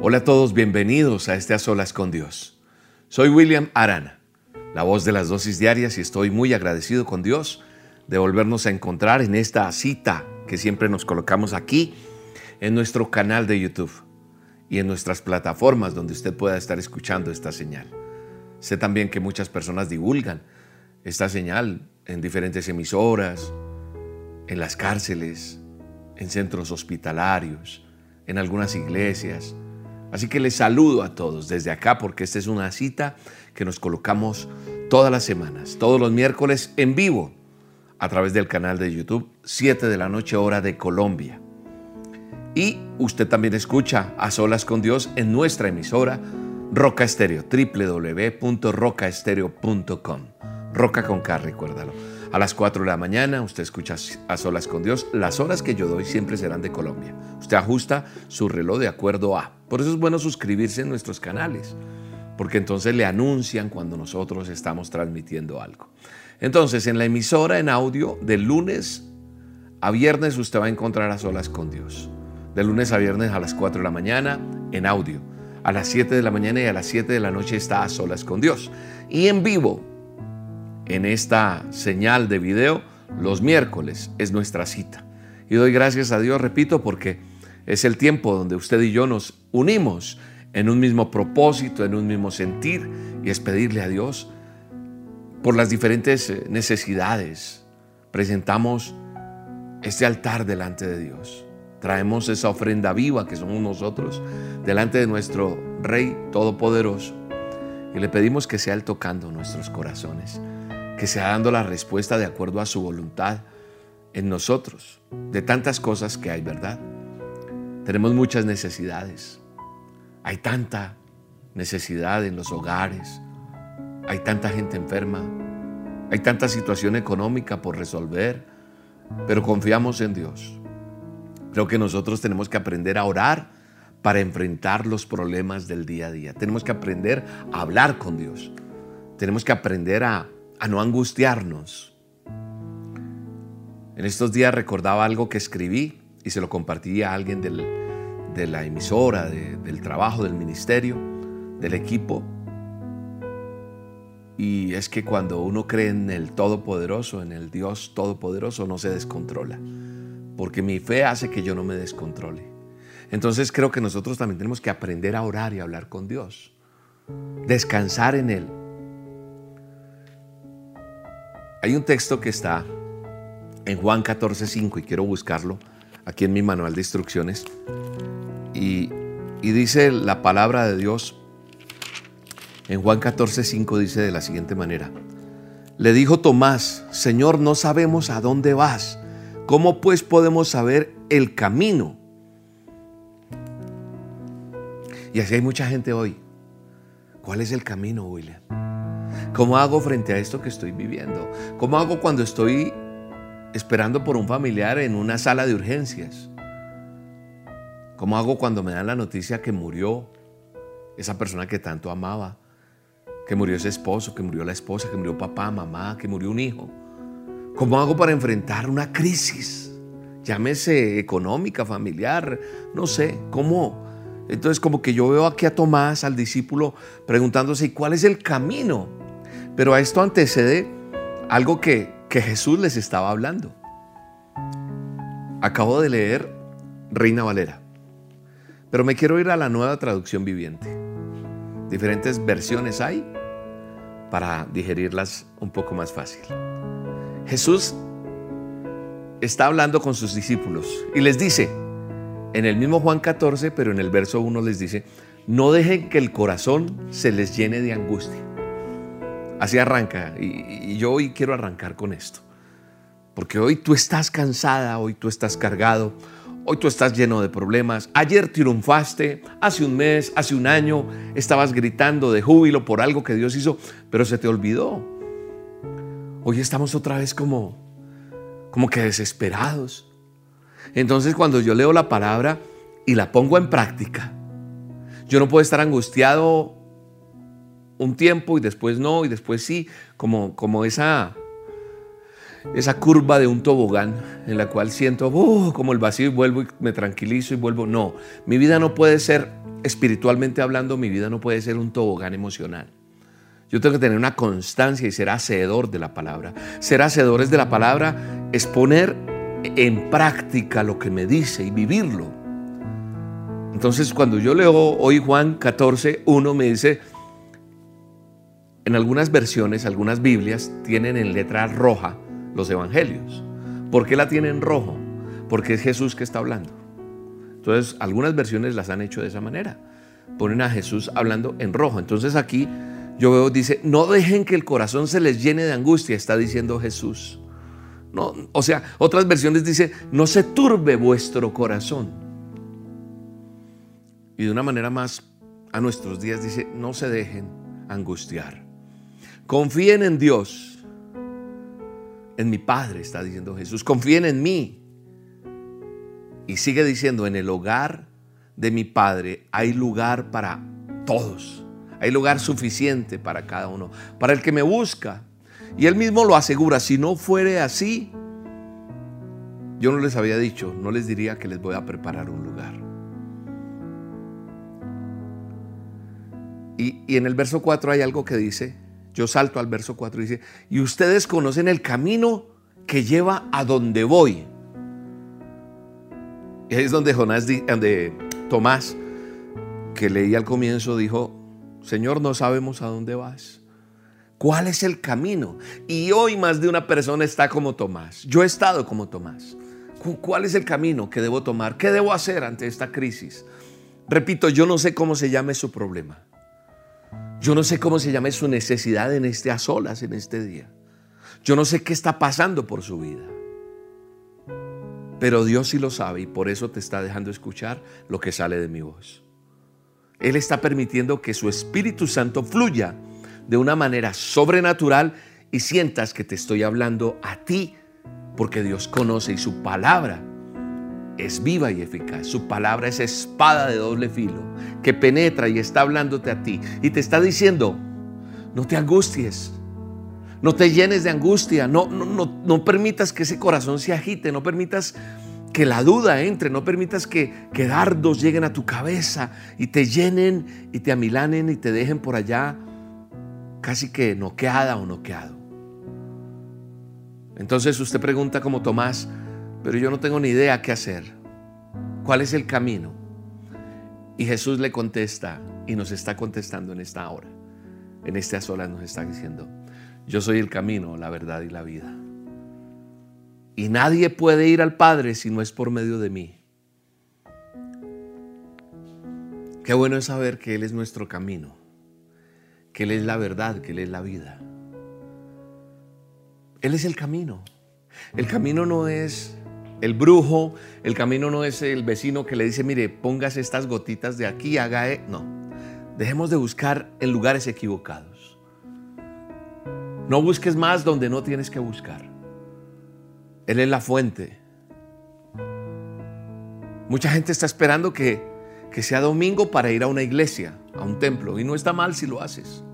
Hola a todos, bienvenidos a este A Solas con Dios. Soy William Arana, la voz de las dosis diarias y estoy muy agradecido con Dios de volvernos a encontrar en esta cita que siempre nos colocamos aquí en nuestro canal de YouTube y en nuestras plataformas donde usted pueda estar escuchando esta señal. Sé también que muchas personas divulgan esta señal en diferentes emisoras, en las cárceles, en centros hospitalarios, en algunas iglesias. Así que les saludo a todos desde acá porque esta es una cita que nos colocamos todas las semanas, todos los miércoles en vivo a través del canal de YouTube 7 de la noche hora de Colombia. Y usted también escucha a solas con Dios en nuestra emisora Roca Estéreo, www.rocaestereo.com. Roca con K, recuérdalo. A las 4 de la mañana usted escucha a solas con Dios. Las horas que yo doy siempre serán de Colombia. Usted ajusta su reloj de acuerdo a. Por eso es bueno suscribirse en nuestros canales, porque entonces le anuncian cuando nosotros estamos transmitiendo algo. Entonces, en la emisora en audio, de lunes a viernes usted va a encontrar a solas con Dios. De lunes a viernes a las 4 de la mañana en audio. A las 7 de la mañana y a las 7 de la noche está a solas con Dios. Y en vivo en esta señal de video los miércoles es nuestra cita. Y doy gracias a Dios, repito, porque es el tiempo donde usted y yo nos unimos en un mismo propósito, en un mismo sentir, y es pedirle a Dios por las diferentes eh, necesidades. Presentamos este altar delante de Dios. Traemos esa ofrenda viva que somos nosotros delante de nuestro Rey Todopoderoso. Y le pedimos que sea Él tocando nuestros corazones que sea dando la respuesta de acuerdo a su voluntad en nosotros, de tantas cosas que hay, ¿verdad? Tenemos muchas necesidades. Hay tanta necesidad en los hogares, hay tanta gente enferma, hay tanta situación económica por resolver, pero confiamos en Dios. Creo que nosotros tenemos que aprender a orar para enfrentar los problemas del día a día. Tenemos que aprender a hablar con Dios. Tenemos que aprender a a no angustiarnos. En estos días recordaba algo que escribí y se lo compartí a alguien de la emisora, del trabajo, del ministerio, del equipo. Y es que cuando uno cree en el Todopoderoso, en el Dios Todopoderoso, no se descontrola. Porque mi fe hace que yo no me descontrole. Entonces creo que nosotros también tenemos que aprender a orar y a hablar con Dios. Descansar en Él. Hay un texto que está en Juan 14:5 y quiero buscarlo aquí en mi manual de instrucciones. Y, dice la palabra de Dios en Juan 14:5 dice de la siguiente manera. Le dijo Tomás, Señor, no sabemos a dónde vas. ¿Cómo pues podemos saber el camino? Y así hay mucha gente hoy. ¿Cuál es el camino, William? ¿Cómo hago frente a esto que estoy viviendo? ¿Cómo hago cuando estoy esperando por un familiar en una sala de urgencias? ¿Cómo hago cuando me dan la noticia que murió esa persona que tanto amaba? Que murió ese esposo, que murió la esposa, que murió papá, mamá, que murió un hijo. ¿Cómo hago para enfrentar una crisis? Llámese económica, familiar, no sé. ¿Cómo? Entonces como que yo veo aquí a Tomás, al discípulo, preguntándose, ¿y cuál es el camino? Pero a esto antecede algo que, que Jesús les estaba hablando. Acabo de leer Reina Valera, pero me quiero ir a la nueva traducción viviente. Diferentes versiones hay para digerirlas un poco más fácil. Jesús está hablando con sus discípulos y les dice, en el mismo Juan 14, pero en el verso 1 les dice, no dejen que el corazón se les llene de angustia. Así arranca. Y, yo hoy quiero arrancar con esto. Porque hoy tú estás cansada, hoy tú estás cargado, hoy tú estás lleno de problemas. Ayer triunfaste, hace un mes, hace un año, estabas gritando de júbilo por algo que Dios hizo, pero se te olvidó. Hoy estamos otra vez como, como que desesperados. Entonces cuando yo leo la palabra y la pongo en práctica, yo no puedo estar angustiado un tiempo y después no, y después sí, como, como esa, esa curva de un tobogán en la cual siento uh, como el vacío y vuelvo y me tranquilizo y vuelvo. No, mi vida no puede ser espiritualmente hablando, mi vida no puede ser un tobogán emocional. Yo tengo que tener una constancia y ser hacedor de la palabra. Ser hacedores de la palabra es poner en práctica lo que me dice y vivirlo. Entonces, cuando yo leo hoy Juan 14, 1 me dice, en algunas versiones, algunas Biblias tienen en letra roja los evangelios. ¿Por qué la tienen en rojo? Porque es Jesús que está hablando. Entonces, algunas versiones las han hecho de esa manera. Ponen a Jesús hablando en rojo. Entonces aquí yo veo, dice, no dejen que el corazón se les llene de angustia, está diciendo Jesús. O sea, otras versiones dice, no se turbe vuestro corazón. Y de una manera más a nuestros días dice, no se dejen angustiar. Confíen en Dios. En mi Padre, está diciendo Jesús. Confíen en mí. Y sigue diciendo, en el hogar de mi Padre hay lugar para todos. Hay lugar suficiente para cada uno. Para el que me busca. Y él mismo lo asegura. Si no fuere así, yo no les había dicho, no les diría que les voy a preparar un lugar. Y, y en el verso 4 hay algo que dice, yo salto al verso 4 y dice, y ustedes conocen el camino que lleva a donde voy. Y ahí es donde Jonás, donde Tomás, que leí al comienzo, dijo, Señor, no sabemos a dónde vas. ¿Cuál es el camino? Y hoy más de una persona está como Tomás. Yo he estado como Tomás. ¿Cuál es el camino que debo tomar? ¿Qué debo hacer ante esta crisis? Repito, yo no sé cómo se llame su problema. Yo no sé cómo se llame su necesidad en este a solas, en este día. Yo no sé qué está pasando por su vida. Pero Dios sí lo sabe y por eso te está dejando escuchar lo que sale de mi voz. Él está permitiendo que su Espíritu Santo fluya de una manera sobrenatural y sientas que te estoy hablando a ti, porque Dios conoce y su palabra es viva y eficaz. Su palabra es espada de doble filo que penetra y está hablándote a ti y te está diciendo, no te angusties, no te llenes de angustia, no, no, no, permitas que ese corazón se agite, no permitas que la duda entre, no permitas que, que dardos lleguen a tu cabeza y te llenen y te amilanen y te dejen por allá casi que noqueada o noqueado. Entonces usted pregunta como Tomás, pero yo no tengo ni idea qué hacer. ¿Cuál es el camino? Y Jesús le contesta y nos está contestando en esta hora. En este solas nos está diciendo, yo soy el camino, la verdad y la vida. Y nadie puede ir al Padre si no es por medio de mí. Qué bueno es saber que Él es nuestro camino, que Él es la verdad, que Él es la vida. Él es el camino. El camino no es el brujo, el camino no es el vecino que le dice, mire, pongas estas gotitas de aquí, haga... E-". No, dejemos de buscar en lugares equivocados. No busques más donde no tienes que buscar. Él es la fuente. Mucha gente está esperando que, que sea domingo para ir a una iglesia, a un templo, y no está mal si lo haces.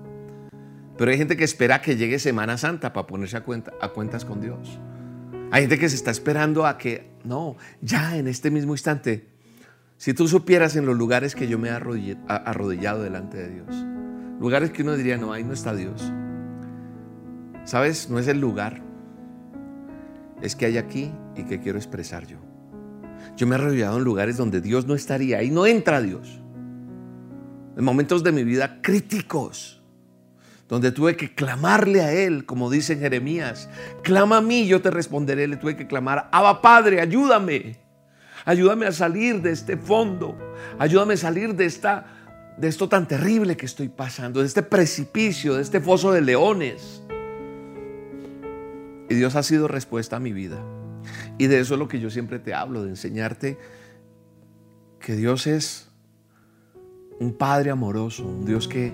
Pero hay gente que espera que llegue Semana Santa para ponerse a, cuenta, a cuentas con Dios. Hay gente que se está esperando a que, no, ya en este mismo instante, si tú supieras en los lugares que yo me he arrodillado delante de Dios, lugares que uno diría, no, ahí no está Dios. ¿Sabes? No es el lugar, es que hay aquí y que quiero expresar yo. Yo me he arrodillado en lugares donde Dios no estaría y no entra Dios. En momentos de mi vida críticos, donde tuve que clamarle a Él, como dice en Jeremías, clama a mí, yo te responderé, le tuve que clamar, Abba Padre, ayúdame, ayúdame a salir de este fondo, ayúdame a salir de esta de esto tan terrible que estoy pasando, de este precipicio, de este foso de leones. Y Dios ha sido respuesta a mi vida. Y de eso es lo que yo siempre te hablo, de enseñarte que Dios es un Padre amoroso, un Dios que,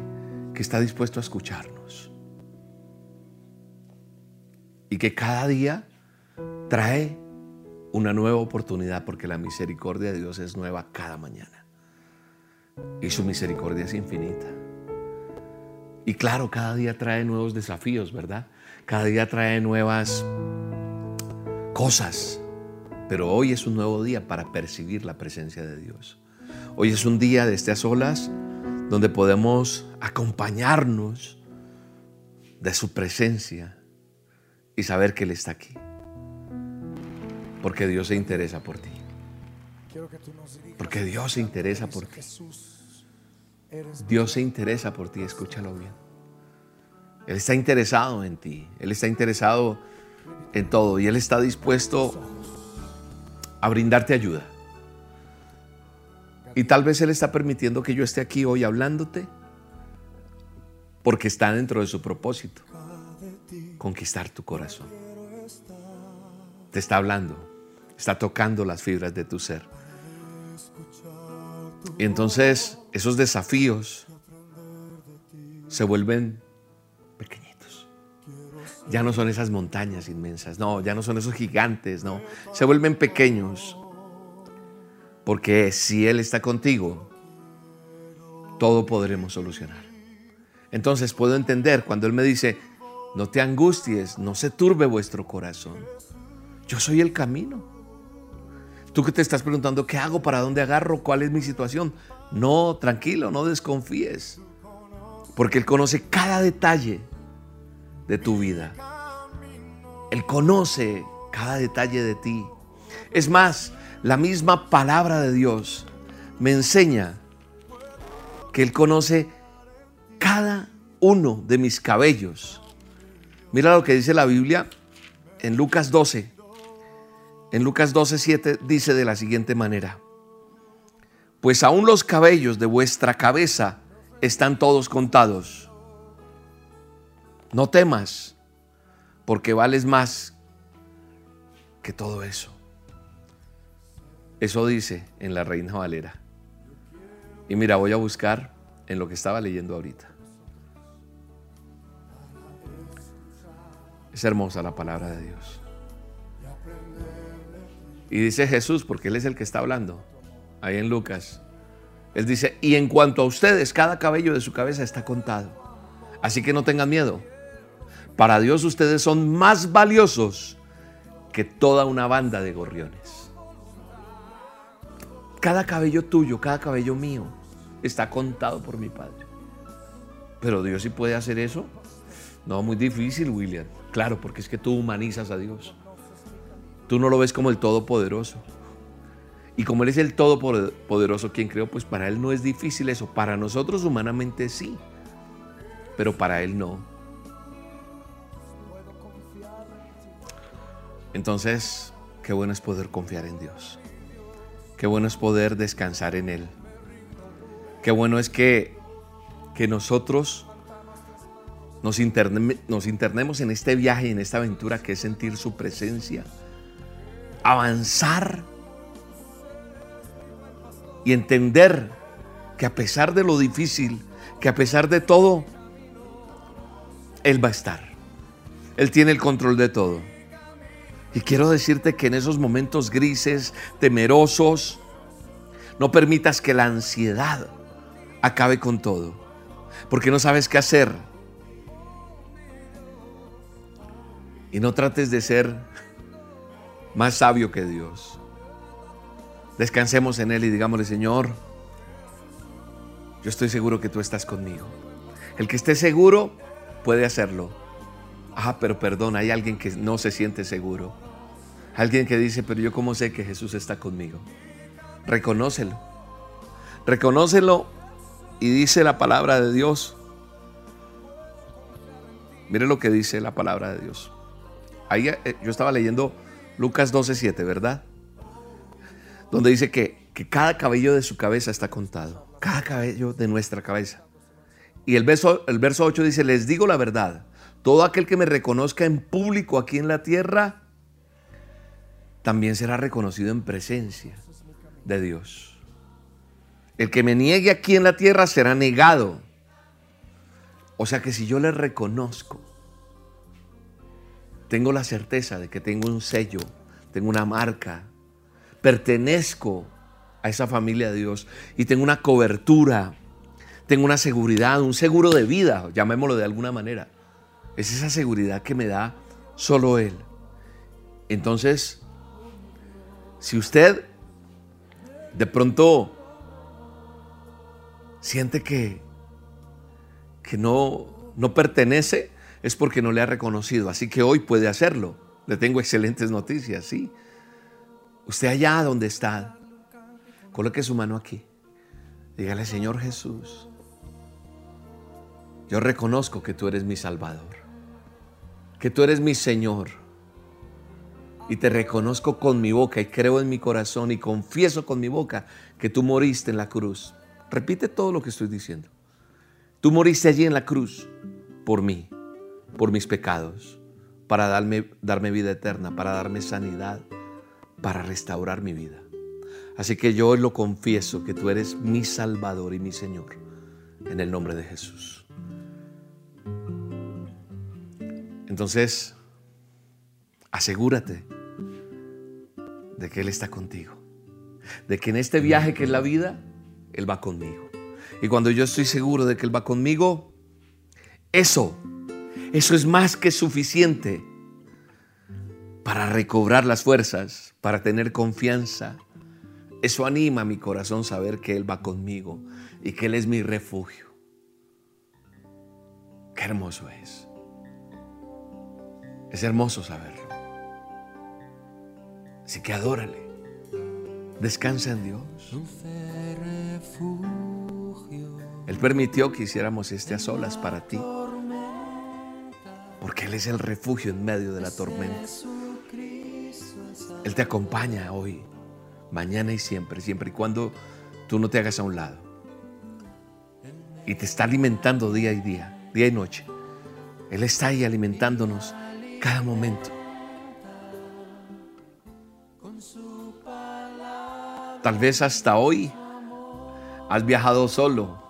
que está dispuesto a escucharnos. Y que cada día trae una nueva oportunidad porque la misericordia de Dios es nueva cada mañana. Y su misericordia es infinita. Y claro, cada día trae nuevos desafíos, ¿verdad? Cada día trae nuevas cosas. Pero hoy es un nuevo día para percibir la presencia de Dios. Hoy es un día de estas olas donde podemos acompañarnos de su presencia y saber que Él está aquí. Porque Dios se interesa por ti. Porque Dios se interesa por ti. Dios se interesa por ti, escúchalo bien. Él está interesado en ti. Él está interesado en todo y Él está dispuesto a brindarte ayuda. Y tal vez Él está permitiendo que yo esté aquí hoy hablándote porque está dentro de su propósito, conquistar tu corazón. Te está hablando, está tocando las fibras de tu ser. Y entonces esos desafíos se vuelven pequeñitos. Ya no son esas montañas inmensas, no, ya no son esos gigantes, no. Se vuelven pequeños. Porque si Él está contigo, todo podremos solucionar. Entonces puedo entender cuando Él me dice, no te angusties, no se turbe vuestro corazón. Yo soy el camino. Tú que te estás preguntando, ¿qué hago? ¿Para dónde agarro? ¿Cuál es mi situación? No, tranquilo, no desconfíes. Porque Él conoce cada detalle de tu vida. Él conoce cada detalle de ti. Es más, la misma palabra de Dios me enseña que Él conoce cada uno de mis cabellos. Mira lo que dice la Biblia en Lucas 12. En Lucas 12, 7 dice de la siguiente manera. Pues aún los cabellos de vuestra cabeza están todos contados. No temas, porque vales más que todo eso. Eso dice en la Reina Valera. Y mira, voy a buscar en lo que estaba leyendo ahorita. Es hermosa la palabra de Dios. Y dice Jesús, porque Él es el que está hablando, ahí en Lucas. Él dice, y en cuanto a ustedes, cada cabello de su cabeza está contado. Así que no tengan miedo. Para Dios ustedes son más valiosos que toda una banda de gorriones. Cada cabello tuyo, cada cabello mío está contado por mi Padre. Pero Dios sí puede hacer eso. No, muy difícil, William. Claro, porque es que tú humanizas a Dios. Tú no lo ves como el Todopoderoso. Y como Él es el Todopoderoso quien creó, pues para Él no es difícil eso. Para nosotros humanamente sí, pero para Él no. Entonces, qué bueno es poder confiar en Dios. Qué bueno es poder descansar en Él. Qué bueno es que, que nosotros nos, internemos en este viaje, en esta aventura que es sentir su presencia, avanzar y entender que a pesar de lo difícil, que a pesar de todo, Él va a estar. Él tiene el control de todo. Y quiero decirte que en esos momentos grises, temerosos, no permitas que la ansiedad acabe con todo, porque no sabes qué hacer. Y no trates de ser más sabio que Dios. Descansemos en Él y digámosle, Señor, yo estoy seguro que tú estás conmigo. El que esté seguro puede hacerlo. Ah, pero perdón, hay alguien que no se siente seguro. Alguien que dice, pero yo cómo sé que Jesús está conmigo. Reconócelo. Reconócelo y dice la palabra de Dios. Mire lo que dice la palabra de Dios. Ahí eh, yo estaba leyendo Lucas 12:7, ¿verdad? Donde dice que, que cada cabello de su cabeza está contado. Cada cabello de nuestra cabeza. Y el verso, el verso 8 dice, les digo la verdad, todo aquel que me reconozca en público aquí en la tierra, también será reconocido en presencia de Dios. El que me niegue aquí en la tierra será negado. O sea que si yo le reconozco, tengo la certeza de que tengo un sello, tengo una marca, pertenezco a esa familia de Dios y tengo una cobertura, tengo una seguridad, un seguro de vida, llamémoslo de alguna manera. Es esa seguridad que me da solo Él. Entonces, si usted de pronto siente que, que no, no pertenece, es porque no le ha reconocido. Así que hoy puede hacerlo. Le tengo excelentes noticias, ¿sí? Usted allá donde está, coloque su mano aquí. Dígale, Señor Jesús, yo reconozco que tú eres mi Salvador, que tú eres mi Señor. Y te reconozco con mi boca y creo en mi corazón y confieso con mi boca que tú moriste en la cruz. Repite todo lo que estoy diciendo. Tú moriste allí en la cruz por mí, por mis pecados, para darme, darme vida eterna, para darme sanidad, para restaurar mi vida. Así que yo hoy lo confieso que tú eres mi Salvador y mi Señor, en el nombre de Jesús. Entonces, asegúrate de que Él está contigo, de que en este viaje que es la vida, Él va conmigo. Y cuando yo estoy seguro de que Él va conmigo, eso, eso es más que suficiente para recobrar las fuerzas, para tener confianza. Eso anima a mi corazón saber que Él va conmigo y que Él es mi refugio. Qué hermoso es. Es hermoso saberlo. Así que adórale. Descansa en Dios. Él permitió que hiciéramos este a solas para ti. Porque Él es el refugio en medio de la tormenta. Él te acompaña hoy, mañana y siempre, siempre y cuando tú no te hagas a un lado. Y te está alimentando día y día, día y noche. Él está ahí alimentándonos cada momento. Tal vez hasta hoy has viajado solo.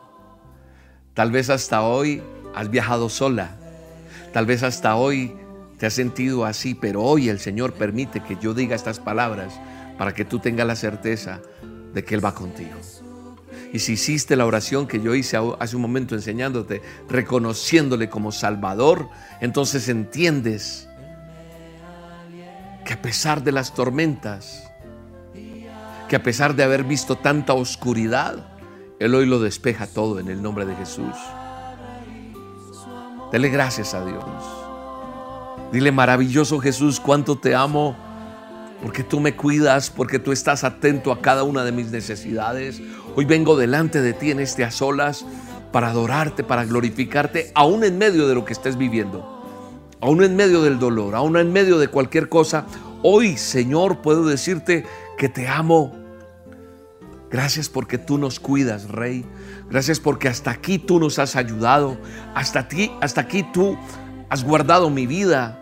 Tal vez hasta hoy has viajado sola. Tal vez hasta hoy te has sentido así, pero hoy el Señor permite que yo diga estas palabras para que tú tengas la certeza de que Él va contigo. Y si hiciste la oración que yo hice hace un momento enseñándote, reconociéndole como Salvador, entonces entiendes que a pesar de las tormentas, que a pesar de haber visto tanta oscuridad, Él hoy lo despeja todo en el nombre de Jesús. Dele gracias a Dios. Dile, maravilloso Jesús, cuánto te amo, porque tú me cuidas, porque tú estás atento a cada una de mis necesidades. Hoy vengo delante de ti en este a solas para adorarte, para glorificarte, aún en medio de lo que estés viviendo, aún en medio del dolor, aún en medio de cualquier cosa. Hoy, Señor, puedo decirte que te amo. Gracias porque tú nos cuidas, Rey. Gracias porque hasta aquí tú nos has ayudado. Hasta, ti, hasta aquí tú has guardado mi vida.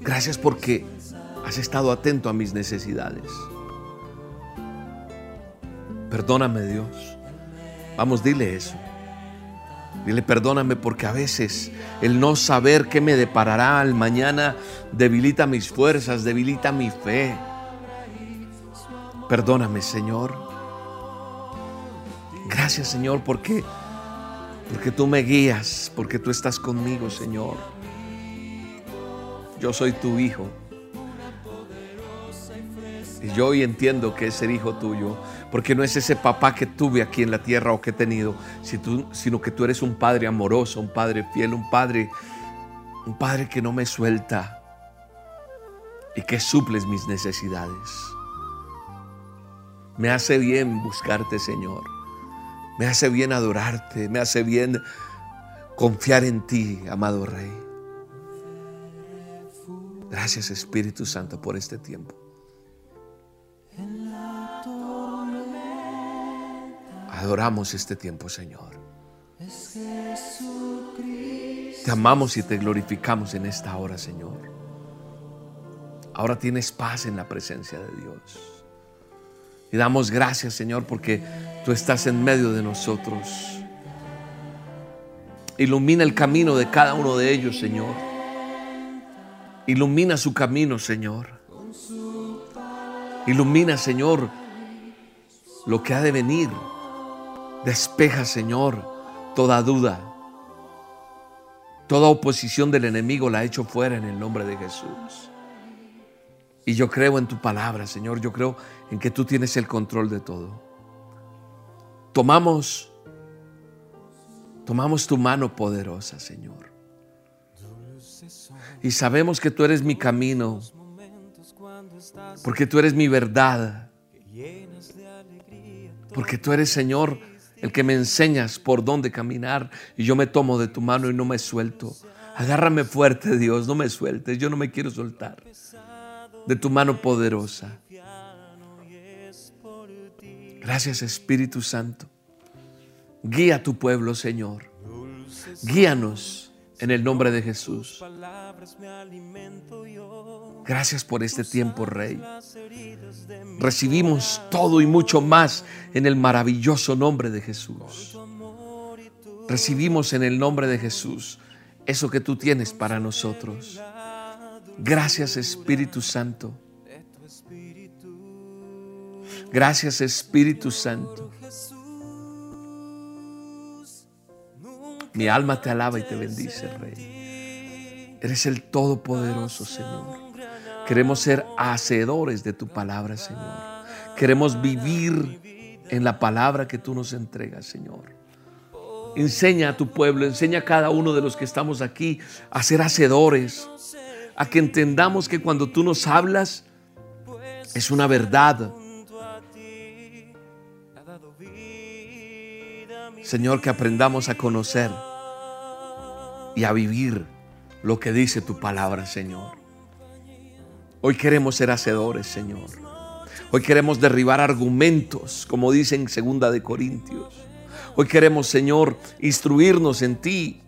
Gracias porque has estado atento a mis necesidades. Perdóname Dios. Vamos, dile eso. Dile, perdóname porque a veces el no saber qué me deparará al mañana debilita mis fuerzas, debilita mi fe. Perdóname, Señor. Gracias, Señor, porque porque tú me guías, porque tú estás conmigo, Señor. Yo soy tu hijo. Y yo hoy entiendo que es ser hijo tuyo, porque no es ese papá que tuve aquí en la tierra o que he tenido, sino que tú eres un padre amoroso, un padre fiel, un padre, un padre que no me suelta y que suples mis necesidades. Me hace bien buscarte, Señor. Me hace bien adorarte, me hace bien confiar en ti, amado Rey. Gracias Espíritu Santo por este tiempo. Adoramos este tiempo, Señor. Te amamos y te glorificamos en esta hora, Señor. Ahora tienes paz en la presencia de Dios. Y damos gracias, Señor, porque tú estás en medio de nosotros. Ilumina el camino de cada uno de ellos, Señor. Ilumina su camino, Señor. Ilumina, Señor, lo que ha de venir. Despeja, Señor, toda duda. Toda oposición del enemigo la ha hecho fuera en el nombre de Jesús. Y yo creo en tu palabra, Señor. Yo creo en que tú tienes el control de todo. tomamos, tomamos tu mano poderosa, Señor. Y sabemos que tú eres mi camino, porque tú eres mi verdad, porque tú eres, Señor, el que me enseñas por dónde caminar y yo me tomo de tu mano y no me suelto. Agárrame fuerte, Dios, no me sueltes, yo no me quiero soltar de tu mano poderosa. Gracias Espíritu Santo. Guía a tu pueblo, Señor. Guíanos en el nombre de Jesús. Gracias por este tiempo, Rey. Recibimos todo y mucho más en el maravilloso nombre de Jesús. Recibimos en el nombre de Jesús eso que tú tienes para nosotros. Gracias Espíritu Santo. Gracias Espíritu Santo. Mi alma te alaba y te bendice, Rey. Eres el Todopoderoso, Señor. Queremos ser hacedores de tu palabra, Señor. Queremos vivir en la palabra que tú nos entregas, Señor. Enseña a tu pueblo, enseña a cada uno de los que estamos aquí a ser hacedores, a que entendamos que cuando tú nos hablas es una verdad. Señor, que aprendamos a conocer y a vivir lo que dice tu palabra, Señor. Hoy queremos ser hacedores, Señor. Hoy queremos derribar argumentos, como dice en segunda de Corintios. Hoy queremos, Señor, instruirnos en ti.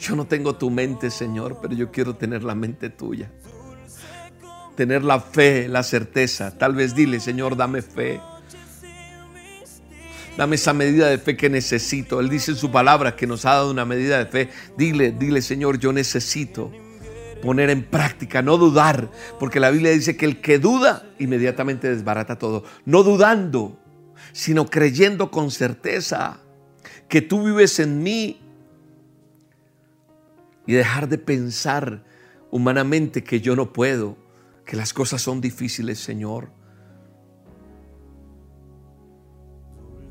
Yo no tengo tu mente, Señor, pero yo quiero tener la mente tuya. Tener la fe, la certeza. Tal vez dile, Señor, dame fe. Dame esa medida de fe que necesito. Él dice en su palabra que nos ha dado una medida de fe. Dile, dile, Señor, yo necesito poner en práctica, no dudar, porque la Biblia dice que el que duda inmediatamente desbarata todo. No dudando, sino creyendo con certeza que tú vives en mí y dejar de pensar humanamente que yo no puedo, que las cosas son difíciles, Señor.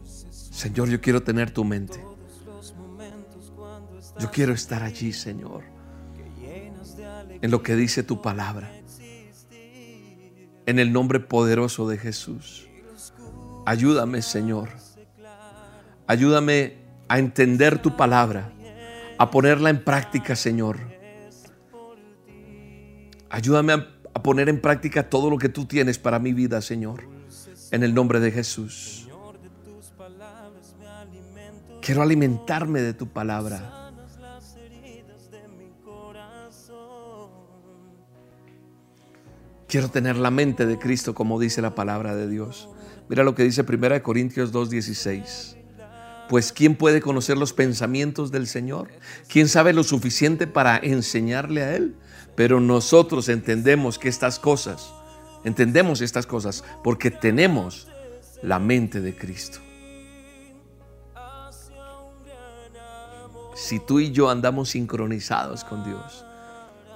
Señor, yo quiero tener tu mente. Yo quiero estar allí, Señor, en lo que dice tu palabra. En el nombre poderoso de Jesús. Ayúdame, Señor. Ayúdame a entender tu palabra, a ponerla en práctica, Señor. Ayúdame a, poner en práctica todo lo que tú tienes para mi vida, Señor. En el nombre de Jesús. Quiero alimentarme de tu palabra. Quiero tener la mente de Cristo como dice la palabra de Dios. Mira lo que dice 1 Corintios 2.16. Pues ¿quién puede conocer los pensamientos del Señor? ¿Quién sabe lo suficiente para enseñarle a Él? Pero nosotros entendemos que estas cosas, entendemos estas cosas porque tenemos la mente de Cristo. Si tú y yo andamos sincronizados con Dios,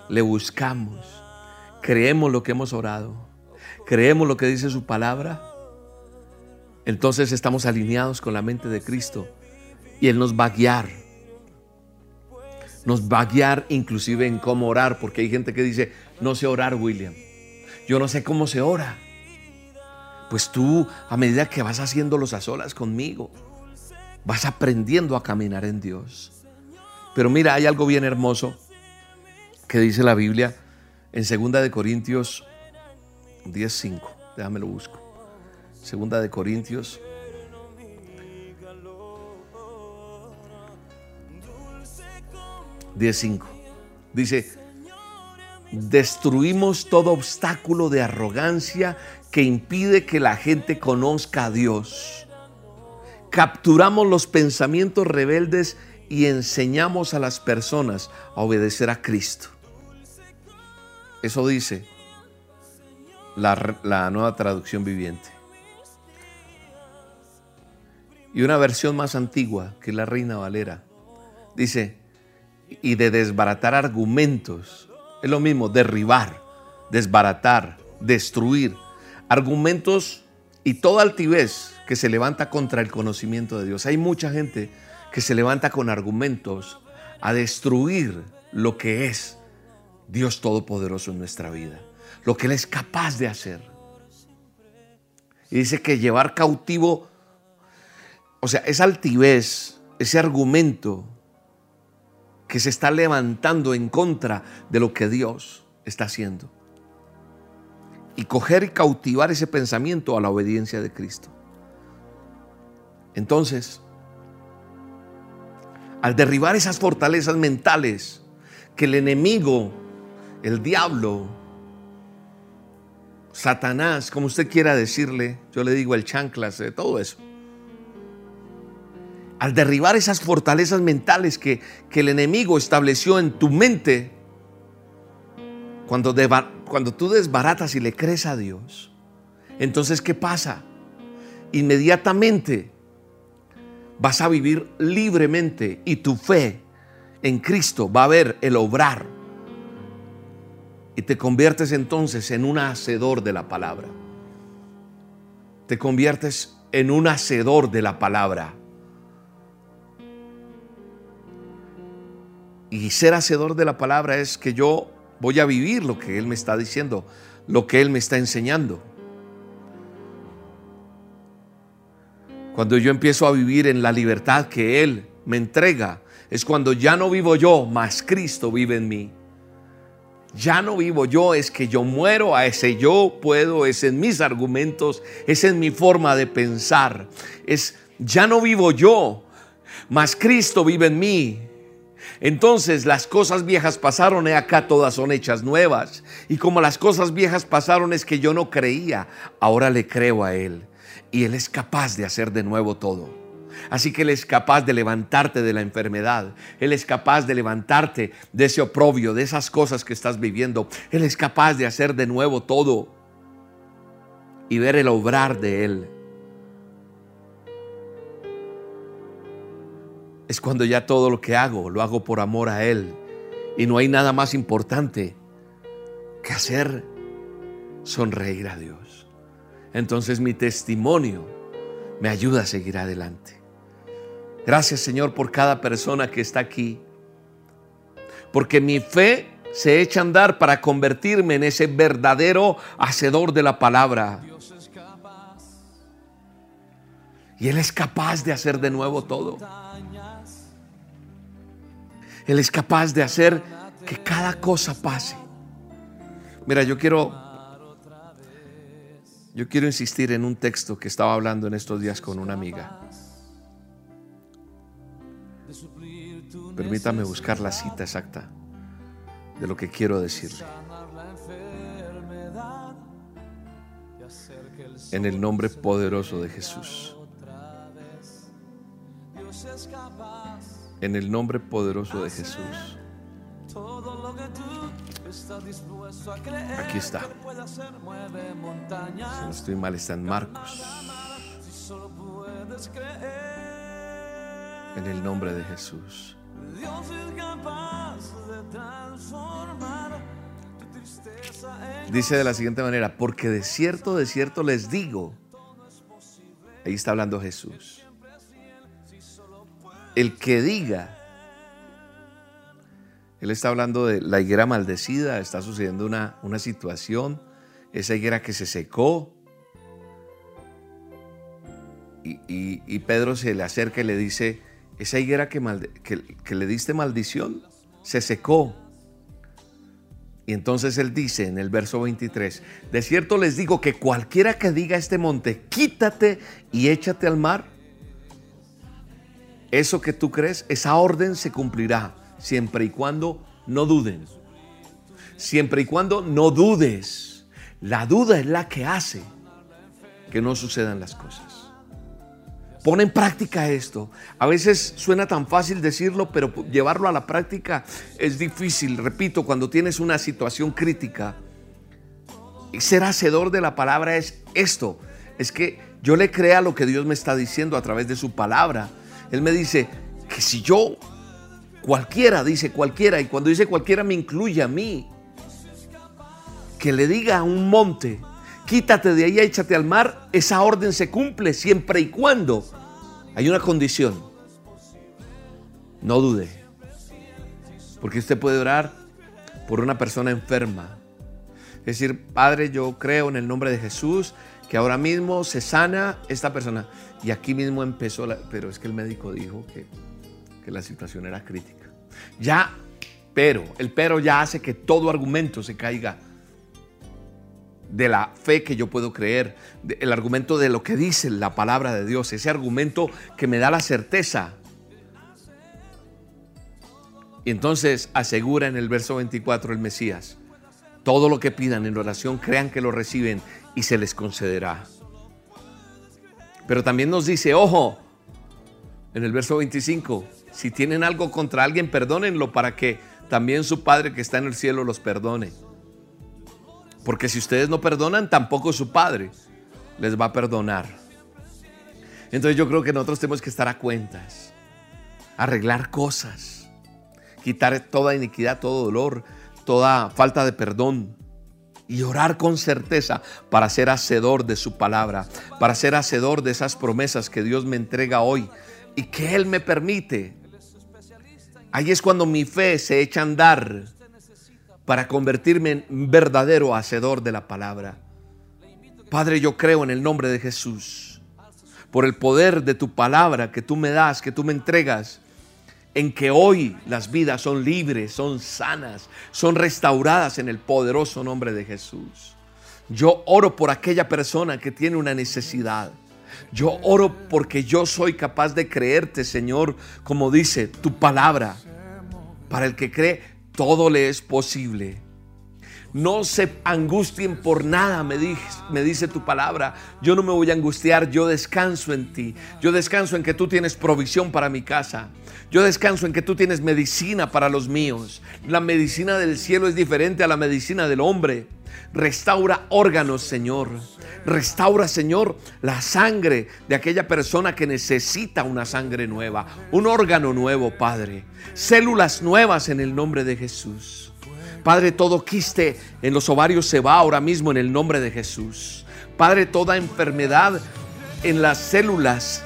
le buscamos, creemos lo que hemos orado, creemos lo que dice su palabra, entonces estamos alineados con la mente de Cristo y Él nos va a guiar. Nos va a guiar inclusive en cómo orar, porque hay gente que dice, no sé orar, William. Yo no sé cómo se ora. Pues tú, a medida que vas haciéndolos a solas conmigo, vas aprendiendo a caminar en Dios. Pero mira, hay algo bien hermoso que dice la Biblia en 2 de Corintios 10:5. Déjame lo busco. Segunda de Corintios. cinco Dice, destruimos todo obstáculo de arrogancia que impide que la gente conozca a Dios. Capturamos los pensamientos rebeldes y enseñamos a las personas a obedecer a Cristo. Eso dice la, nueva traducción viviente. Y una versión más antigua, que la Reina Valera, dice, y de desbaratar argumentos. Es lo mismo, derribar, desbaratar, destruir. Argumentos y toda altivez que se levanta contra el conocimiento de Dios. Hay mucha gente que se levanta con argumentos a destruir lo que es Dios Todopoderoso en nuestra vida, lo que Él es capaz de hacer. Y dice que llevar cautivo, o sea, esa altivez, ese argumento que se está levantando en contra de lo que Dios está haciendo. Y coger y cautivar ese pensamiento a la obediencia de Cristo. Entonces, al derribar esas fortalezas mentales que el enemigo, el diablo, Satanás, como usted quiera decirle, yo le digo el chanclas, de todo eso. Al derribar esas fortalezas mentales que, que el enemigo estableció en tu mente, cuando, cuando tú desbaratas y le crees a Dios, entonces ¿qué pasa? Inmediatamente vas a vivir libremente y tu fe en Cristo va a ver el obrar. Y te conviertes entonces en un hacedor de la palabra. Te conviertes en un hacedor de la palabra. Y ser hacedor de la palabra es que yo voy a vivir lo que Él me está diciendo, lo que Él me está enseñando. Cuando yo empiezo a vivir en la libertad que Él me entrega, es cuando ya no vivo yo, mas Cristo vive en mí. Ya no vivo yo, es que yo muero a ese yo puedo, es en mis argumentos, es en mi forma de pensar. Es ya no vivo yo, mas Cristo vive en mí. Entonces las cosas viejas pasaron y acá todas son hechas nuevas. Y como las cosas viejas pasaron es que yo no creía, ahora le creo a Él y Él es capaz de hacer de nuevo todo. Así que Él es capaz de levantarte de la enfermedad. Él es capaz de levantarte de ese oprobio, de esas cosas que estás viviendo. Él es capaz de hacer de nuevo todo y ver el obrar de Él. Es cuando ya todo lo que hago lo hago por amor a Él. Y no hay nada más importante que hacer sonreír a Dios entonces mi testimonio me ayuda a seguir adelante. Gracias Señor por cada persona que está aquí, porque mi fe se echa a andar para convertirme en ese verdadero hacedor de la palabra. Y Él es capaz de hacer de nuevo todo. Él es capaz de hacer que cada cosa pase. Mira, yo quiero yo quiero insistir en un texto que estaba hablando en estos días con una amiga. Permítame buscar la cita exacta de lo que quiero decirle. En el nombre poderoso de Jesús. En el nombre poderoso de Jesús. Aquí está. Si no estoy mal, está en Marcos. En el nombre de Jesús. Dice de la siguiente manera, porque de cierto, de cierto les digo, ahí está hablando Jesús, el que diga, él está hablando de la higuera maldecida, está sucediendo una, una situación, esa higuera que se secó. Y, Pedro se le acerca y le dice, esa higuera que, le diste maldición se secó. Y entonces él dice en el verso 23, de cierto les digo que cualquiera que diga a este monte, quítate y échate al mar, eso que tú crees, esa orden se cumplirá siempre y cuando no duden. Siempre y cuando no dudes. La duda es la que hace que no sucedan las cosas. Pon en práctica esto. A veces suena tan fácil decirlo, pero llevarlo a la práctica es difícil. Repito, cuando tienes una situación crítica, ser hacedor de la palabra es esto. Es que yo le crea lo que Dios me está diciendo a través de su palabra. Él me dice que si yo Cualquiera, dice cualquiera, y cuando dice cualquiera me incluye a mí. Que le diga a un monte, quítate de ahí, échate al mar, esa orden se cumple siempre y cuando hay una condición. No dude. Porque usted puede orar por una persona enferma. Es decir, Padre, yo creo en el nombre de Jesús que ahora mismo se sana esta persona. Y aquí mismo empezó, pero es que el médico dijo que, que la situación era crítica. Ya, pero, el pero ya hace que todo argumento se caiga de la fe que yo puedo creer, el argumento de lo que dice la palabra de Dios, ese argumento que me da la certeza. Y entonces asegura en el verso 24 el Mesías, todo lo que pidan en oración, crean que lo reciben y se les concederá. Pero también nos dice, ojo, en el verso 25, si tienen algo contra alguien, perdónenlo para que también su Padre que está en el cielo los perdone. Porque si ustedes no perdonan, tampoco su Padre les va a perdonar. Entonces yo creo que nosotros tenemos que estar a cuentas, arreglar cosas, quitar toda iniquidad, todo dolor, toda falta de perdón y orar con certeza para ser hacedor de su palabra, para ser hacedor de esas promesas que Dios me entrega hoy y que Él me permite. Ahí es cuando mi fe se echa a andar para convertirme en verdadero hacedor de la palabra. Padre, yo creo en el nombre de Jesús, por el poder de tu palabra que tú me das, que tú me entregas, en que hoy las vidas son libres, son sanas, son restauradas en el poderoso nombre de Jesús. Yo oro por aquella persona que tiene una necesidad. Yo oro porque yo soy capaz de creerte, Señor, como dice tu palabra. Para el que cree, todo le es posible. No se angustien por nada, me, me dice tu palabra. Yo no me voy a angustiar, yo descanso en ti. Yo descanso en que tú tienes provisión para mi casa. Yo descanso en que tú tienes medicina para los míos. La medicina del cielo es diferente a la medicina del hombre. Restaura órganos, Señor. Restaura, Señor, la sangre de aquella persona que necesita una sangre nueva, un órgano nuevo, Padre. Células nuevas en el nombre de Jesús. Padre, todo quiste en los ovarios se va ahora mismo en el nombre de Jesús. Padre, toda enfermedad en las células,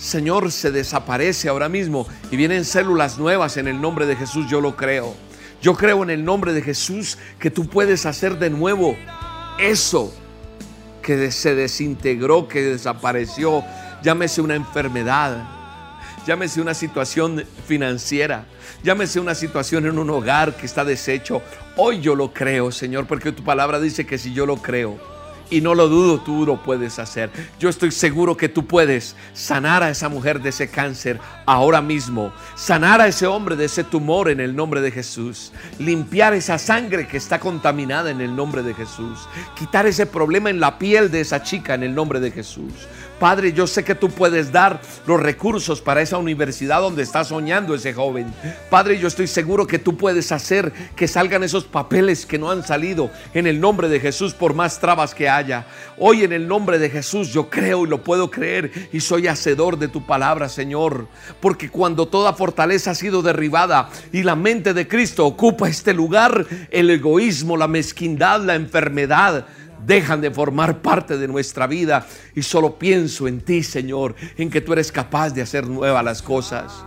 Señor, se desaparece ahora mismo y vienen células nuevas en el nombre de Jesús. Yo lo creo. Yo creo en el nombre de Jesús que tú puedes hacer de nuevo eso que se desintegró, que desapareció. Llámese una enfermedad, llámese una situación financiera, llámese una situación en un hogar que está deshecho. Hoy yo lo creo, Señor, porque tu palabra dice que si yo lo creo, y no lo dudo, tú lo puedes hacer. Yo estoy seguro que tú puedes sanar a esa mujer de ese cáncer ahora mismo, sanar a ese hombre de ese tumor en el nombre de Jesús, limpiar esa sangre que está contaminada en el nombre de Jesús, quitar ese problema en la piel de esa chica en el nombre de Jesús. Padre, yo sé que tú puedes dar los recursos para esa universidad donde está soñando ese joven. Padre, yo estoy seguro que tú puedes hacer que salgan esos papeles que no han salido en el nombre de Jesús por más trabas que haya. Hoy en el nombre de Jesús yo creo y lo puedo creer y soy hacedor de tu palabra, Señor. Porque cuando toda fortaleza ha sido derribada y la mente de Cristo ocupa este lugar, el egoísmo, la mezquindad, la enfermedad, dejan de formar parte de nuestra vida y solo pienso en ti, Señor, en que tú eres capaz de hacer nuevas las cosas.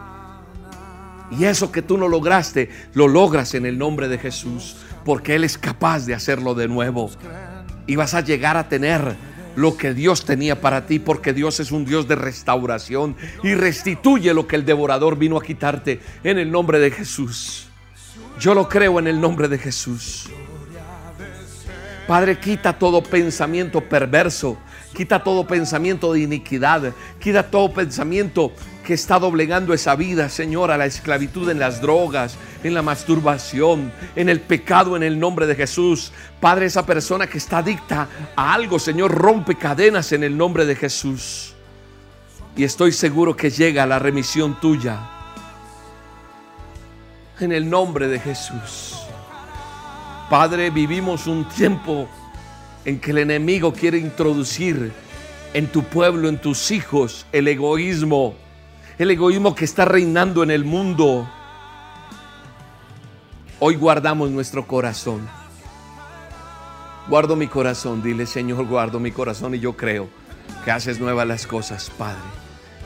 Y eso que tú no lograste, lo logras en el nombre de Jesús, porque Él es capaz de hacerlo de nuevo. Y vas a llegar a tener lo que Dios tenía para ti, porque Dios es un Dios de restauración y restituye lo que el devorador vino a quitarte en el nombre de Jesús. Yo lo creo en el nombre de Jesús. Padre, quita todo pensamiento perverso, quita todo pensamiento de iniquidad, quita todo pensamiento que está doblegando esa vida, Señor, a la esclavitud en las drogas, en la masturbación, en el pecado en el nombre de Jesús. Padre, esa persona que está adicta a algo, Señor, rompe cadenas en el nombre de Jesús. Y estoy seguro que llega la remisión tuya. En el nombre de Jesús. Padre, vivimos un tiempo en que el enemigo quiere introducir en tu pueblo, en tus hijos, el egoísmo, el egoísmo que está reinando en el mundo. Hoy guardamos nuestro corazón. Guardo mi corazón, dile Señor, guardo mi corazón y yo creo que haces nuevas las cosas, Padre,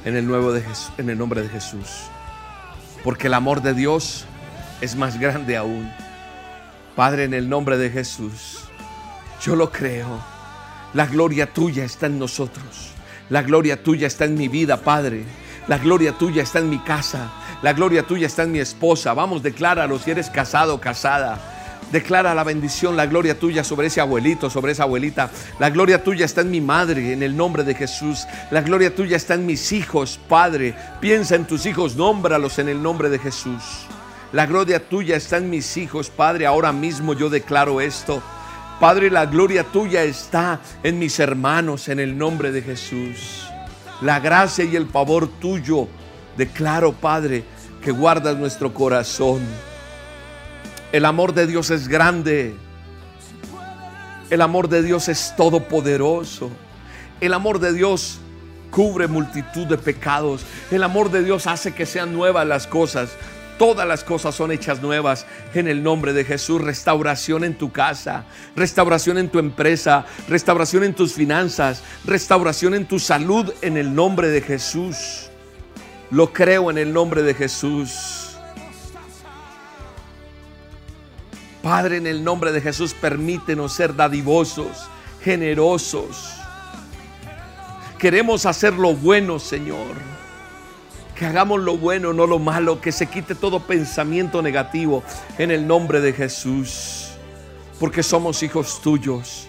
en el, nuevo de en el nombre de Jesús. Porque el amor de Dios es más grande aún. Padre, en el nombre de Jesús, yo lo creo. La gloria tuya está en nosotros. La gloria tuya está en mi vida, Padre. La gloria tuya está en mi casa. La gloria tuya está en mi esposa. Vamos, decláralo si eres casado o casada. Declara la bendición, la gloria tuya sobre ese abuelito, sobre esa abuelita. La gloria tuya está en mi madre, en el nombre de Jesús. La gloria tuya está en mis hijos, Padre. Piensa en tus hijos, nómbralos en el nombre de Jesús. La gloria tuya está en mis hijos, Padre. Ahora mismo yo declaro esto. Padre, la gloria tuya está en mis hermanos, en el nombre de Jesús. La gracia y el favor tuyo, declaro, Padre, que guardas nuestro corazón. El amor de Dios es grande. El amor de Dios es todopoderoso. El amor de Dios cubre multitud de pecados. El amor de Dios hace que sean nuevas las cosas. Todas las cosas son hechas nuevas en el nombre de Jesús. Restauración en tu casa, restauración en tu empresa, restauración en tus finanzas, restauración en tu salud en el nombre de Jesús. Lo creo en el nombre de Jesús. Padre, en el nombre de Jesús, permítenos ser dadivosos, generosos. Queremos hacer lo bueno, Señor. Que hagamos lo bueno, no lo malo. Que se quite todo pensamiento negativo en el nombre de Jesús. Porque somos hijos tuyos.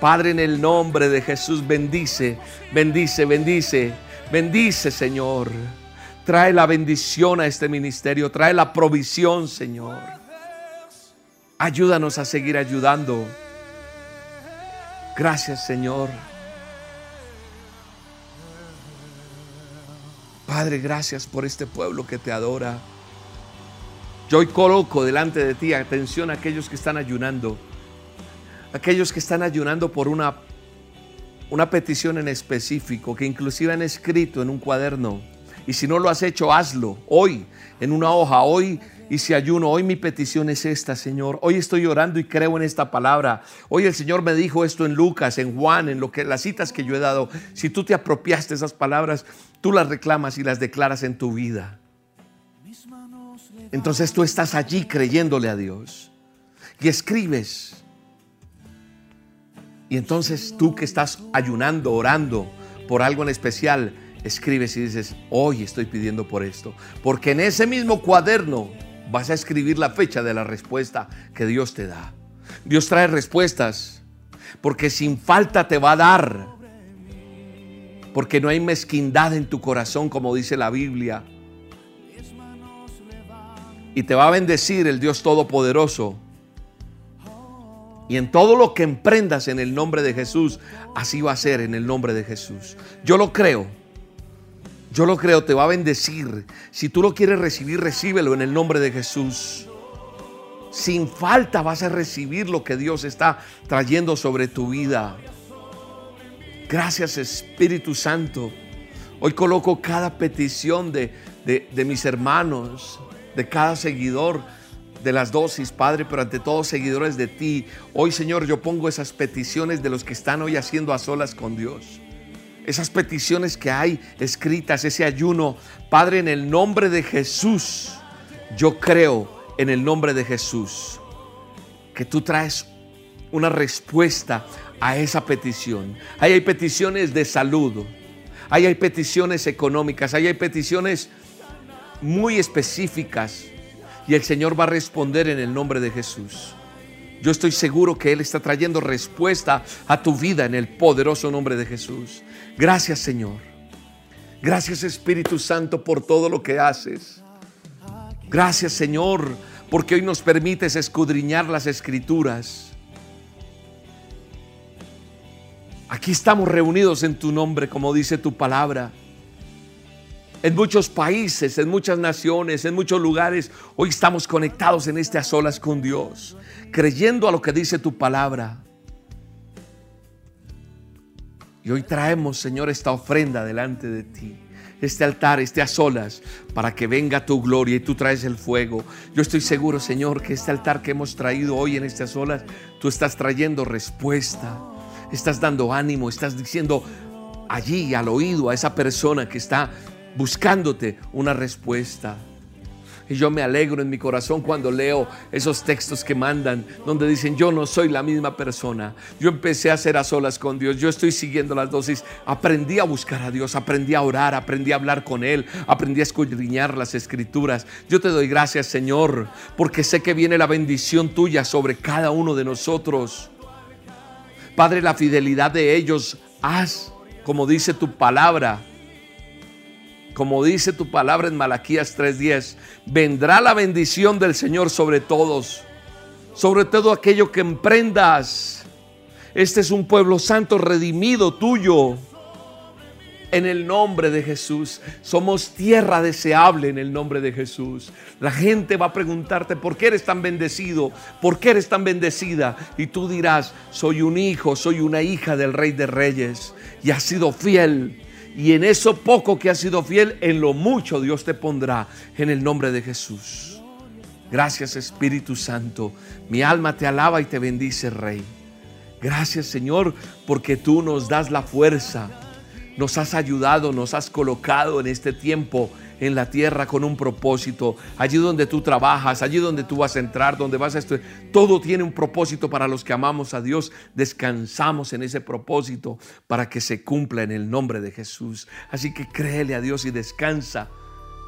Padre, en el nombre de Jesús, bendice, bendice, bendice, bendice, Señor. Trae la bendición a este ministerio, trae la provisión, Señor. Ayúdanos a seguir ayudando. Gracias Señor. Padre, gracias por este pueblo que te adora. Yo hoy coloco delante de ti atención a aquellos que están ayunando. Aquellos que están ayunando por una, una petición en específico, que inclusive han escrito en un cuaderno. Y si no lo has hecho, hazlo hoy, en una hoja. Hoy y si ayuno, hoy mi petición es esta, Señor. Hoy estoy orando y creo en esta palabra. Hoy el Señor me dijo esto en Lucas, en Juan, en lo que las citas que yo he dado. Si tú te apropiaste esas palabras, tú las reclamas y las declaras en tu vida. Entonces tú estás allí creyéndole a Dios y escribes. Y entonces tú que estás ayunando, orando por algo en especial, escribes y dices, hoy estoy pidiendo por esto. Porque en ese mismo cuaderno vas a escribir la fecha de la respuesta que Dios te da. Dios trae respuestas porque sin falta te va a dar. Porque no hay mezquindad en tu corazón como dice la Biblia. Y te va a bendecir el Dios Todopoderoso. Y en todo lo que emprendas en el nombre de Jesús, así va a ser en el nombre de Jesús. Yo lo creo. Yo lo creo, te va a bendecir. Si tú lo quieres recibir, recíbelo en el nombre de Jesús. Sin falta vas a recibir lo que Dios está trayendo sobre tu vida. Gracias Espíritu Santo. Hoy coloco cada petición de, de, mis hermanos, de cada seguidor de las dosis, Padre, pero ante todo seguidores de ti. Hoy, Señor, yo pongo esas peticiones de los que están hoy haciendo a solas con Dios esas peticiones que hay escritas, ese ayuno. Padre, en el nombre de Jesús, yo creo en el nombre de Jesús que tú traes una respuesta a esa petición. Ahí hay peticiones de salud, ahí hay peticiones económicas, ahí hay peticiones muy específicas y el Señor va a responder en el nombre de Jesús. Yo estoy seguro que Él está trayendo respuesta a tu vida en el poderoso nombre de Jesús. Gracias Señor. Gracias Espíritu Santo por todo lo que haces. Gracias Señor porque hoy nos permites escudriñar las escrituras. Aquí estamos reunidos en tu nombre, como dice tu palabra en muchos países, en muchas naciones, en muchos lugares. Hoy estamos conectados en este a solas con Dios, creyendo a lo que dice tu palabra. Y hoy traemos, Señor, esta ofrenda delante de ti. este altar esté a solas para que venga tu gloria y tú traes el fuego. Yo estoy seguro, Señor, que este altar que hemos traído hoy en estas olas, tú estás trayendo respuesta, estás dando ánimo, estás diciendo allí al oído a esa persona que está buscándote una respuesta. Y yo me alegro en mi corazón cuando leo esos textos que mandan, donde dicen, yo no soy la misma persona. Yo empecé a hacer a solas con Dios, yo estoy siguiendo las dosis. Aprendí a buscar a Dios, aprendí a orar, aprendí a hablar con Él, aprendí a escudriñar las escrituras. Yo te doy gracias, Señor, porque sé que viene la bendición tuya sobre cada uno de nosotros. Padre, la fidelidad de ellos, haz como dice tu palabra como dice tu palabra en Malaquías 3:10, vendrá la bendición del Señor sobre todos, sobre todo aquello que emprendas. Este es un pueblo santo redimido tuyo. En el nombre de Jesús. Somos tierra deseable en el nombre de Jesús. La gente va a preguntarte, ¿por qué eres tan bendecido? ¿Por qué eres tan bendecida? Y tú dirás, soy un hijo, soy una hija del Rey de Reyes. Y has sido fiel y en eso poco que has sido fiel, en lo mucho Dios te pondrá en el nombre de Jesús. Gracias Espíritu Santo. Mi alma te alaba y te bendice, Rey. Gracias Señor, porque tú nos das la fuerza. Nos has ayudado, nos has colocado en este tiempo en la tierra con un propósito. Allí donde tú trabajas, allí donde tú vas a entrar, donde vas a estudiar, todo tiene un propósito para los que amamos a Dios. Descansamos en ese propósito para que se cumpla en el nombre de Jesús. Así que créele a Dios y descansa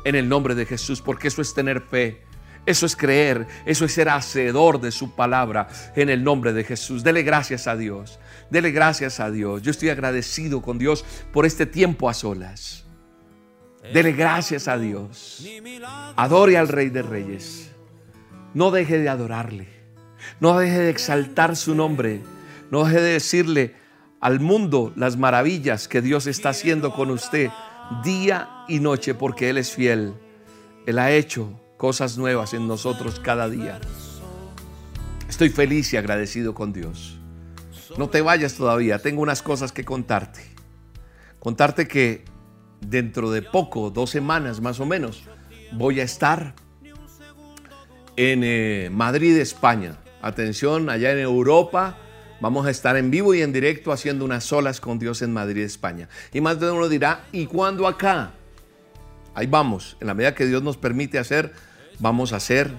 en el nombre de Jesús, porque eso es tener fe. Eso es creer, eso es ser hacedor de su palabra en el nombre de Jesús. Dele gracias a Dios, dele gracias a Dios. Yo estoy agradecido con Dios por este tiempo a solas. Dele gracias a Dios. Adore al Rey de Reyes. No deje de adorarle. No deje de exaltar su nombre. No deje de decirle al mundo las maravillas que Dios está haciendo con usted día y noche porque Él es fiel. Él ha hecho cosas nuevas en nosotros cada día. Estoy feliz y agradecido con Dios. No te vayas todavía, tengo unas cosas que contarte. Contarte que dentro de poco, dos semanas más o menos, voy a estar en eh, Madrid, España. Atención, allá en Europa vamos a estar en vivo y en directo haciendo unas solas con Dios en Madrid, España. Y más de uno dirá, ¿y cuándo acá? Ahí vamos, en la medida que Dios nos permite hacer, vamos a hacer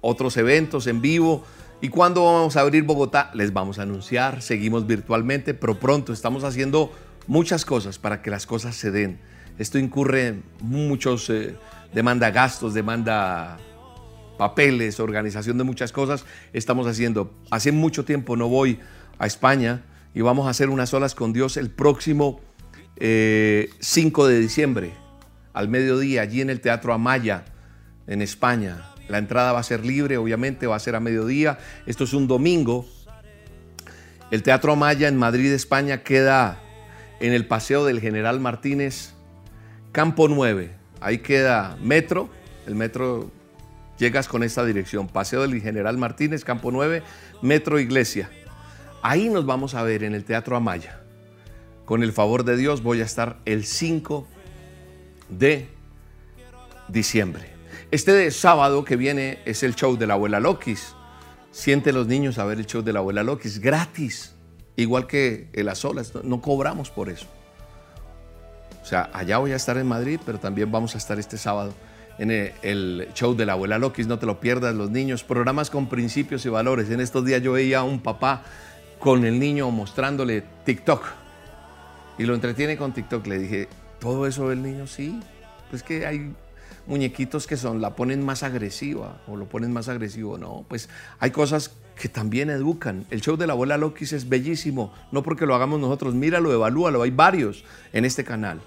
otros eventos en vivo. ¿Y cuándo vamos a abrir Bogotá? Les vamos a anunciar, seguimos virtualmente, pero pronto estamos haciendo muchas cosas para que las cosas se den. Esto incurre muchos, eh, demanda gastos, demanda papeles, organización de muchas cosas. Estamos haciendo, hace mucho tiempo no voy a España y vamos a hacer unas olas con Dios el próximo 5 eh, de diciembre, al mediodía, allí en el Teatro Amaya, en España. La entrada va a ser libre, obviamente, va a ser a mediodía. Esto es un domingo. El Teatro Amaya en Madrid, España, queda en el Paseo del General Martínez, Campo 9, ahí queda metro, el metro llegas con esta dirección, Paseo del General Martínez, Campo 9, Metro Iglesia. Ahí nos vamos a ver en el Teatro Amaya. Con el favor de Dios voy a estar el 5 de diciembre. Este sábado que viene es el show de la abuela Lokis. Siente los niños a ver el show de la abuela Lokis gratis, igual que las olas, no cobramos por eso. O sea, allá voy a estar en Madrid, pero también vamos a estar este sábado en el show de la abuela Lokis, no te lo pierdas, los niños, programas con principios y valores. En estos días yo veía a un papá con el niño mostrándole TikTok y lo entretiene con TikTok. Le dije, ¿todo eso ve el niño? Sí, pues que hay muñequitos que son, la ponen más agresiva o lo ponen más agresivo. No, pues hay cosas que también educan. El show de la abuela Lokis es bellísimo, no porque lo hagamos nosotros, míralo, evalúalo, hay varios en este canal.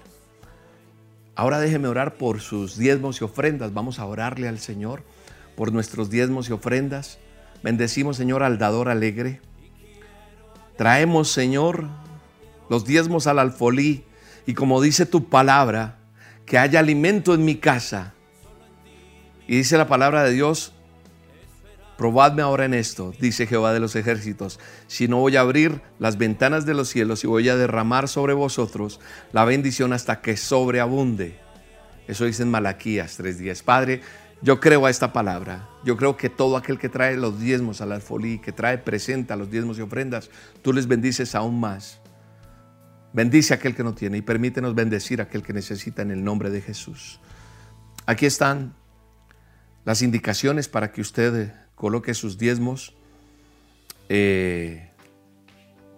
Ahora déjeme orar por sus diezmos y ofrendas. Vamos a orarle al Señor por nuestros diezmos y ofrendas. Bendecimos, Señor, al dador alegre. Traemos, Señor, los diezmos al alfolí. Y como dice tu palabra, que haya alimento en mi casa. Y dice la palabra de Dios, Probadme ahora en esto, dice Jehová de los ejércitos, si no voy a abrir las ventanas de los cielos y voy a derramar sobre vosotros la bendición hasta que sobreabunde. Eso dice en Malaquías 3.10. Padre, yo creo a esta palabra. Yo creo que todo aquel que trae los diezmos al alfolí, que trae presente a los diezmos y ofrendas, tú les bendices aún más. Bendice a aquel que no tiene y permítenos bendecir a aquel que necesita en el nombre de Jesús. Aquí están las indicaciones para que usted coloque sus diezmos. Eh,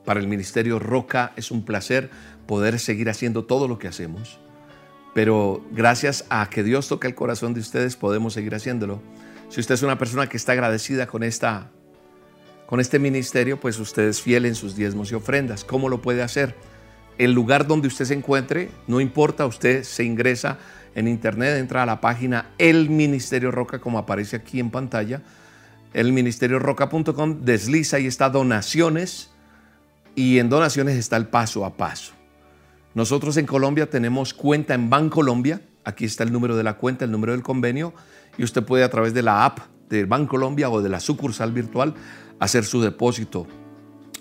para el Ministerio Roca es un placer poder seguir haciendo todo lo que hacemos pero gracias a que Dios toca el corazón de ustedes podemos seguir haciéndolo. Si usted es una persona que está agradecida con, esta, con este ministerio, pues usted es fiel en sus diezmos y ofrendas. ¿Cómo lo puede hacer? El lugar donde usted se encuentre, no importa, usted se ingresa en internet, entra a la página El Ministerio Roca, como aparece aquí en pantalla, elministerioroca.com, desliza y está donaciones, y en donaciones está el paso a paso. Nosotros en Colombia tenemos cuenta en Bancolombia. Aquí está el número de la cuenta, el número del convenio. Y usted puede a través de la app de Bancolombia o de la sucursal virtual hacer su depósito,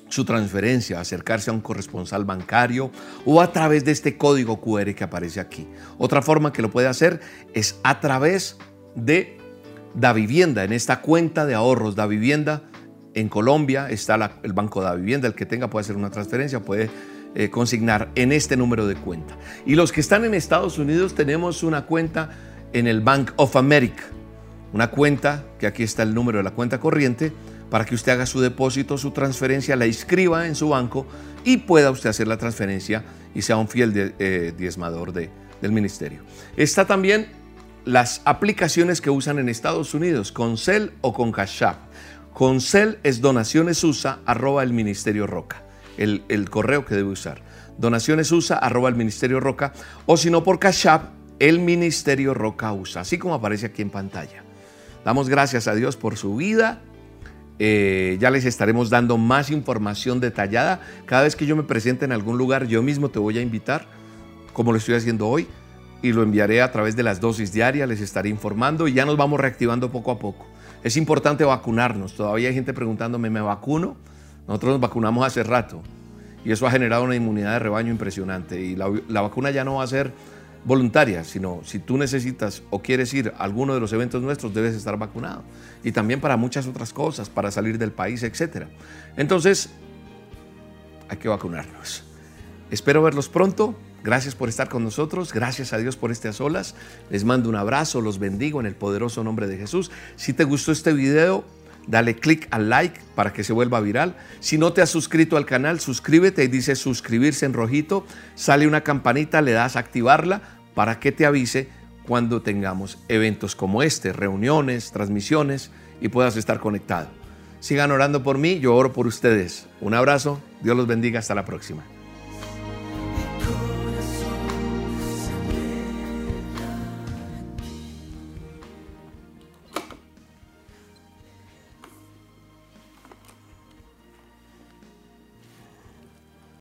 su transferencia, acercarse a un corresponsal bancario o a través de este código QR que aparece aquí. Otra forma que lo puede hacer es a través de Da Vivienda. En esta cuenta de ahorros Da Vivienda en Colombia está el Banco Da Vivienda. El que tenga puede hacer una transferencia, puede eh, consignar en este número de cuenta. Y los que están en Estados Unidos tenemos una cuenta en el Bank of America, una cuenta que aquí está el número de la cuenta corriente para que usted haga su depósito, su transferencia, la inscriba en su banco y pueda usted hacer la transferencia y sea un fiel eh, diezmador de, del ministerio. Está también las aplicaciones que usan en Estados Unidos, con Cel o con Cash App. Con Cel es donacionesusa arroba el ministerio Roca el, correo que debe usar. Donaciones USA, arroba el Ministerio Roca, o si no por Cash App, el Ministerio Roca USA, así como aparece aquí en pantalla. Damos gracias a Dios por su vida. Eh, ya les estaremos dando más información detallada. Cada vez que yo me presente en algún lugar, yo mismo te voy a invitar, como lo estoy haciendo hoy, y lo enviaré a través de las dosis diarias, les estaré informando y ya nos vamos reactivando poco a poco. Es importante vacunarnos. Todavía hay gente preguntándome, ¿me vacuno? Nosotros nos vacunamos hace rato y eso ha generado una inmunidad de rebaño impresionante y la, vacuna ya no va a ser voluntaria, sino si tú necesitas o quieres ir a alguno de los eventos nuestros, debes estar vacunado. Y también para muchas otras cosas, para salir del país, etc. Entonces, hay que vacunarnos. Espero verlos pronto. Gracias por estar con nosotros. Gracias a Dios por este a solas. Les mando un abrazo, los bendigo en el poderoso nombre de Jesús. Si te gustó este video, dale click al like para que se vuelva viral. Si no te has suscrito al canal, suscríbete y dice suscribirse en rojito. Sale una campanita, le das a activarla para que te avise cuando tengamos eventos como este, reuniones, transmisiones y puedas estar conectado. Sigan orando por mí, yo oro por ustedes. Un abrazo, Dios los bendiga, hasta la próxima.